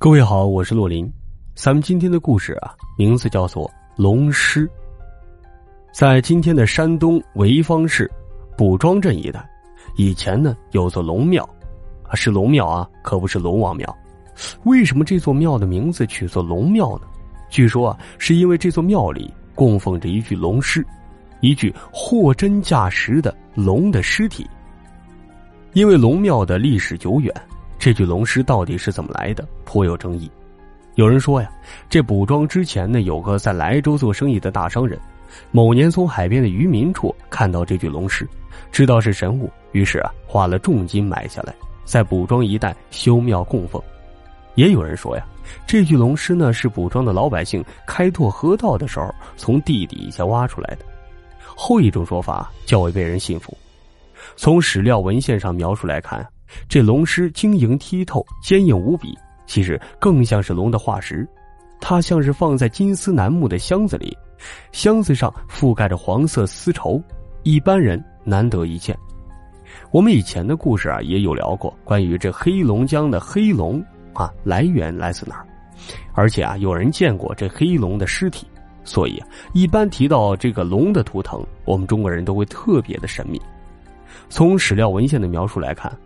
各位好，我是洛林。咱们今天的故事啊，名字叫做《龙狮》。在今天的山东潍坊市卜庄镇一带，以前呢有座龙庙，是龙庙啊，可不是龙王庙。为什么这座庙的名字取作龙庙呢？据说啊，是因为这座庙里供奉着一具龙狮，一具货真价实的龙的尸体。因为龙庙的历史久远。这具龙尸到底是怎么来的，颇有争议。有人说呀，这补庄之前呢，有个在莱州做生意的大商人，某年从海边的渔民处看到这具龙尸，知道是神物，于是啊，花了重金买下来，在补庄一带修庙供奉。也有人说呀，这具龙尸呢，是补庄的老百姓开拓河道的时候从地底下挖出来的。后一种说法较为被人信服。从史料文献上描述来看。这龙狮晶莹剔透、坚硬无比，其实更像是龙的化石。它像是放在金丝楠木的箱子里，箱子上覆盖着黄色丝绸，一般人难得一见。我们以前的故事啊，也有聊过关于这黑龙江的黑龙啊来源来自哪儿，而且啊，有人见过这黑龙的尸体，所以啊，一般提到这个龙的图腾，我们中国人都会特别的神秘。从史料文献的描述来看。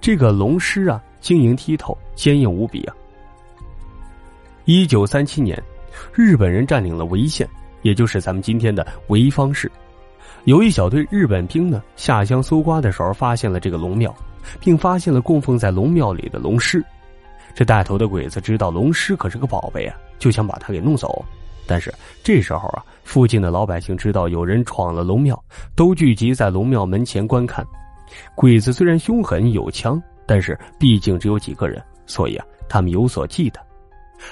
这个龙狮啊，晶莹剔透，坚硬无比啊。一九三七年，日本人占领了潍县，也就是咱们今天的潍坊市。有一小队日本兵呢，下乡搜刮的时候，发现了这个龙庙，并发现了供奉在龙庙里的龙狮。这带头的鬼子知道龙狮可是个宝贝啊，就想把它给弄走。但是这时候啊，附近的老百姓知道有人闯了龙庙，都聚集在龙庙门前观看。鬼子虽然凶狠有枪，但是毕竟只有几个人，所以啊，他们有所忌惮。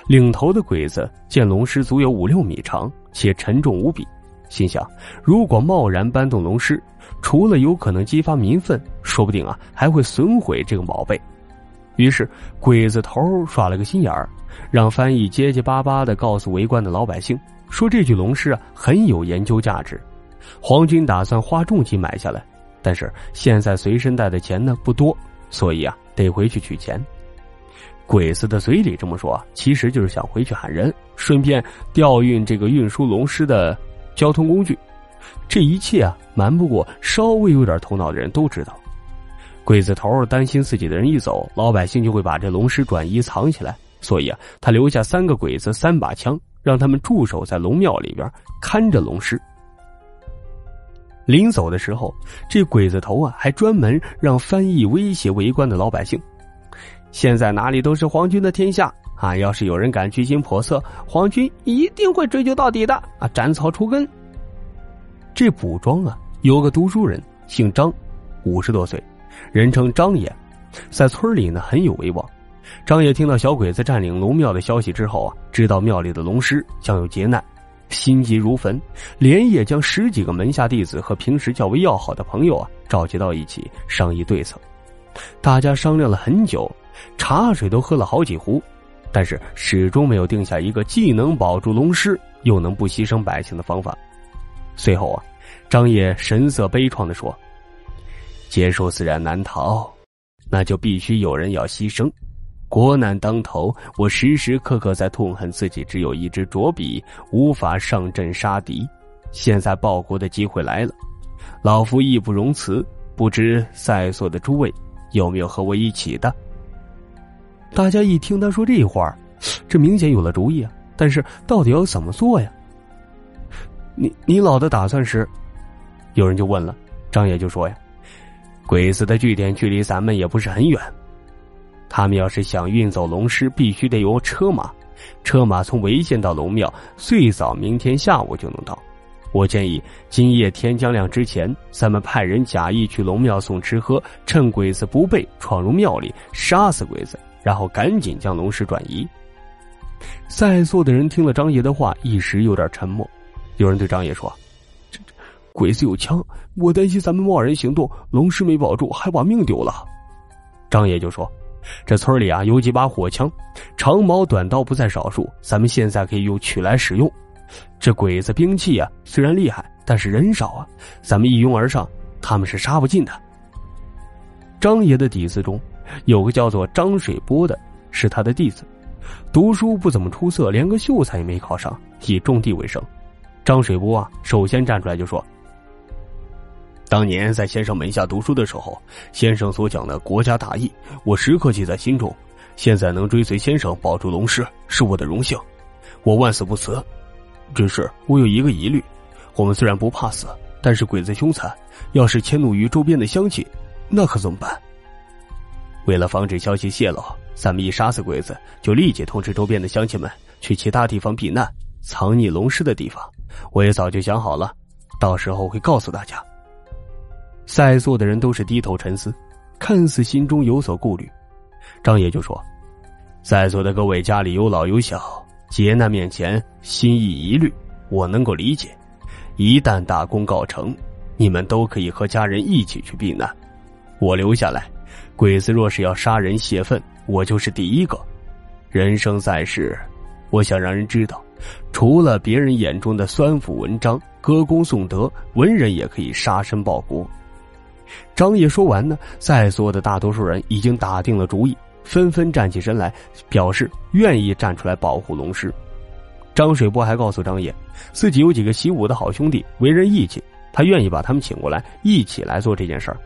领头的鬼子见龙狮足有五六米长，且沉重无比，心想：如果贸然搬动龙狮，除了有可能激发民愤，说不定啊还会损毁这个宝贝。于是，鬼子头耍了个心眼儿，让翻译结结巴巴的告诉围观的老百姓，说这具龙狮啊很有研究价值，皇军打算花重金买下来。但是现在随身带的钱呢不多，所以啊得回去取钱。鬼子的嘴里这么说，其实就是想回去喊人，顺便调运这个运输龙狮的交通工具。这一切啊，瞒不过稍微有点头脑的人都知道。鬼子头担心自己的人一走，老百姓就会把这龙狮转移藏起来，所以啊，他留下三个鬼子三把枪，让他们驻守在龙庙里边看着龙狮。临走的时候，这鬼子头啊，还专门让翻译威胁围观的老百姓：“现在哪里都是皇军的天下啊！要是有人敢居心叵测，皇军一定会追究到底的啊！斩草除根。”这补庄啊，有个读书人，姓张，五十多岁，人称张爷，在村里呢很有威望。张爷听到小鬼子占领龙庙的消息之后啊，知道庙里的龙师将有劫难。心急如焚，连夜将十几个门下弟子和平时较为要好的朋友啊召集到一起商议对策。大家商量了很久，茶水都喝了好几壶，但是始终没有定下一个既能保住龙狮，又能不牺牲百姓的方法。随后啊，张野神色悲怆的说：“劫数自然难逃，那就必须有人要牺牲。”国难当头，我时时刻刻在痛恨自己只有一支拙笔，无法上阵杀敌。现在报国的机会来了，老夫义不容辞。不知在座的诸位有没有和我一起的？大家一听他说这话，这明显有了主意啊！但是到底要怎么做呀？你你老的打算是？有人就问了，张爷就说呀：“鬼子的据点距离咱们也不是很远。”他们要是想运走龙尸，必须得有车马，车马从潍县到龙庙，最早明天下午就能到。我建议今夜天将亮之前，咱们派人假意去龙庙送吃喝，趁鬼子不备，闯入庙里杀死鬼子，然后赶紧将龙尸转移。在座的人听了张爷的话，一时有点沉默。有人对张爷说：“这这鬼子有枪，我担心咱们贸然行动，龙尸没保住，还把命丢了。”张爷就说。这村里啊有几把火枪，长矛短刀不在少数，咱们现在可以用取来使用。这鬼子兵器啊虽然厉害，但是人少啊，咱们一拥而上，他们是杀不进的。张爷的底子中，有个叫做张水波的，是他的弟子，读书不怎么出色，连个秀才也没考上，以种地为生。张水波啊，首先站出来就说：“当年在先生门下读书的时候，先生所讲的国家大义，我时刻记在心中。现在能追随先生保住龙师，是我的荣幸，我万死不辞。只是我有一个疑虑：我们虽然不怕死，但是鬼子凶残，要是迁怒于周边的乡亲，那可怎么办？为了防止消息泄露。”咱们一杀死鬼子，就立即通知周边的乡亲们去其他地方避难，藏匿龙尸的地方，我也早就想好了，到时候会告诉大家。在座的人都是低头沉思，看似心中有所顾虑。张爷就说：“在座的各位家里有老有小，劫难面前心意疑虑，我能够理解。一旦大功告成，你们都可以和家人一起去避难，我留下来。鬼子若是要杀人泄愤。”我就是第一个。人生在世，我想让人知道，除了别人眼中的酸腐文章、歌功颂德，文人也可以杀身报国。张爷说完呢，在座的大多数人已经打定了主意，纷纷站起身来，表示愿意站出来保护龙师。张水波还告诉张爷，自己有几个习武的好兄弟，为人义气，他愿意把他们请过来，一起来做这件事儿。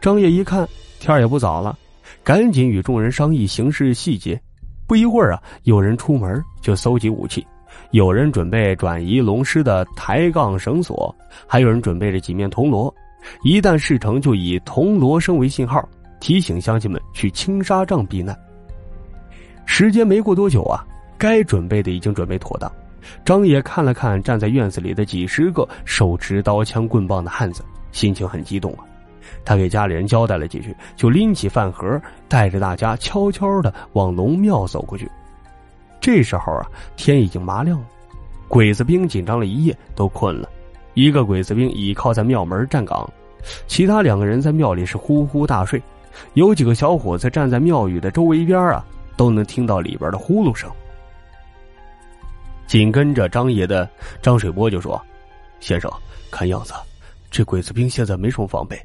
张爷一看，天也不早了。赶紧与众人商议行事细节。不一会儿啊，有人出门就搜集武器，有人准备转移龙狮的抬杠绳索，还有人准备着几面铜锣。一旦事成，就以铜锣声为信号，提醒乡亲们去青纱帐避难。时间没过多久啊，该准备的已经准备妥当。张爷看了看站在院子里的几十个手持刀枪棍棒的汉子，心情很激动啊。他给家里人交代了几句，就拎起饭盒，带着大家悄悄的往龙庙走过去。这时候啊，天已经麻亮了，鬼子兵紧张了一夜，都困了。一个鬼子兵倚靠在庙门站岗，其他两个人在庙里是呼呼大睡。有几个小伙子站在庙宇的周围边啊，都能听到里边的呼噜声。紧跟着张爷的张水波就说：“先生，看样子这鬼子兵现在没什么防备。”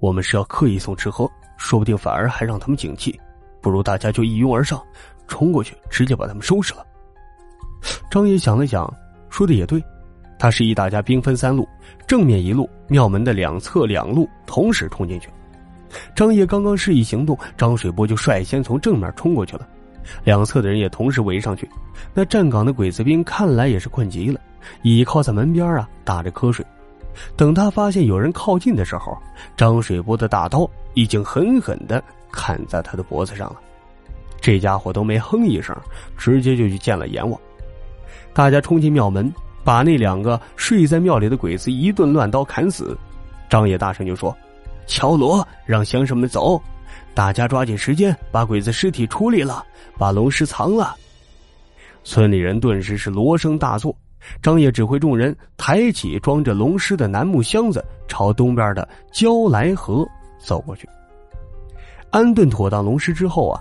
我们是要刻意送吃喝，说不定反而还让他们警惕。不如大家就一拥而上，冲过去，直接把他们收拾了。张爷想了想，说的也对。他示意大家兵分三路，正面一路，庙门的两侧两路同时冲进去。张爷刚刚示意行动，张水波就率先从正面冲过去了，两侧的人也同时围上去。那站岗的鬼子兵看来也是困极了，倚靠在门边啊，打着瞌睡。等他发现有人靠近的时候，张水波的大刀已经狠狠的砍在他的脖子上了。这家伙都没哼一声，直接就去见了阎王。大家冲进庙门，把那两个睡在庙里的鬼子一顿乱刀砍死。张野大声就说：“敲锣，让乡绅们走！大家抓紧时间把鬼子尸体处理了，把龙尸藏了。”村里人顿时是锣声大作。张野指挥众人抬起装着龙尸的楠木箱子，朝东边的焦来河走过去。安顿妥当龙尸之后啊，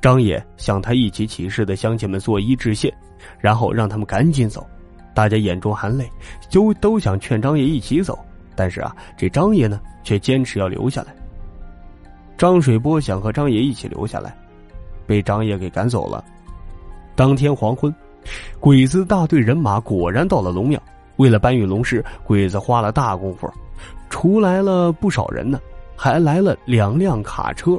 张野向他一起起事的乡亲们作揖致谢，然后让他们赶紧走。大家眼中含泪，就都想劝张爷一起走，但是啊，这张爷呢却坚持要留下来。张水波想和张爷一起留下来，被张爷给赶走了。当天黄昏。鬼子大队人马果然到了龙庙，为了搬运龙尸，鬼子花了大功夫，出来了不少人呢，还来了两辆卡车。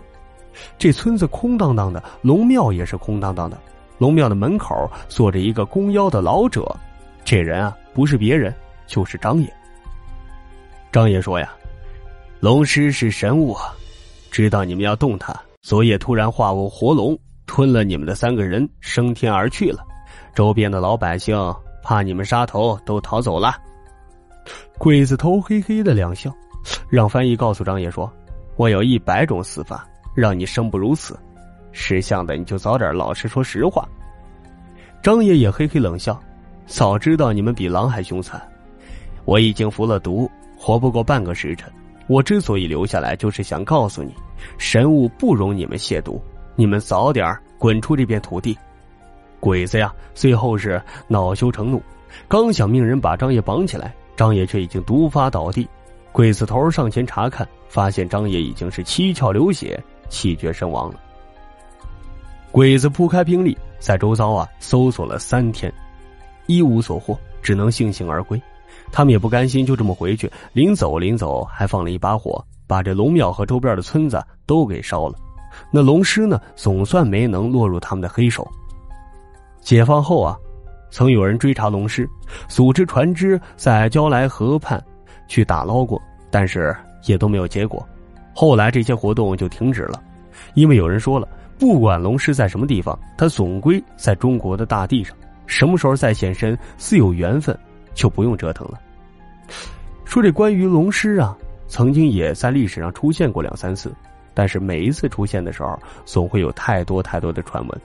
这村子空荡荡的，龙庙也是空荡荡的。龙庙的门口坐着一个弓腰的老者，这人啊不是别人，就是张爷。张爷说呀：“龙尸是神物啊，知道你们要动它，昨夜突然化为活龙，吞了你们的三个人，升天而去了。”周边的老百姓怕你们杀头，都逃走了。鬼子头嘿嘿的两笑，让翻译告诉张爷说：“我有一百种死法，让你生不如死。识相的你就早点老实说实话。”张爷也嘿嘿冷笑：“早知道你们比狼还凶残，我已经服了毒，活不过半个时辰。我之所以留下来，就是想告诉你，神物不容你们亵渎，你们早点滚出这片土地。”鬼子呀，最后是恼羞成怒，刚想命人把张爷绑起来，张爷却已经毒发倒地。鬼子头上前查看，发现张爷已经是七窍流血，气绝身亡了。鬼子铺开兵力，在周遭啊搜索了三天，一无所获，只能悻悻而归。他们也不甘心就这么回去，临走临走还放了一把火，把这龙庙和周边的村子都给烧了。那龙尸呢，总算没能落入他们的黑手。解放后啊，曾有人追查龙尸，组织船只在焦来河畔去打捞过，但是也都没有结果。后来这些活动就停止了，因为有人说了。不管龙尸在什么地方，它总归在中国的大地上。什么时候再现身，自有缘分，就不用折腾了。说这关于龙师啊，曾经也在历史上出现过两三次，但是每一次出现的时候，总会有太多太多的传闻。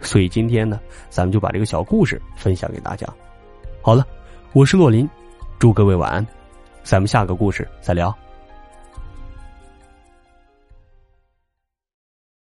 所以今天呢，咱们就把这个小故事分享给大家。好了，我是洛林，祝各位晚安，咱们下个故事再聊。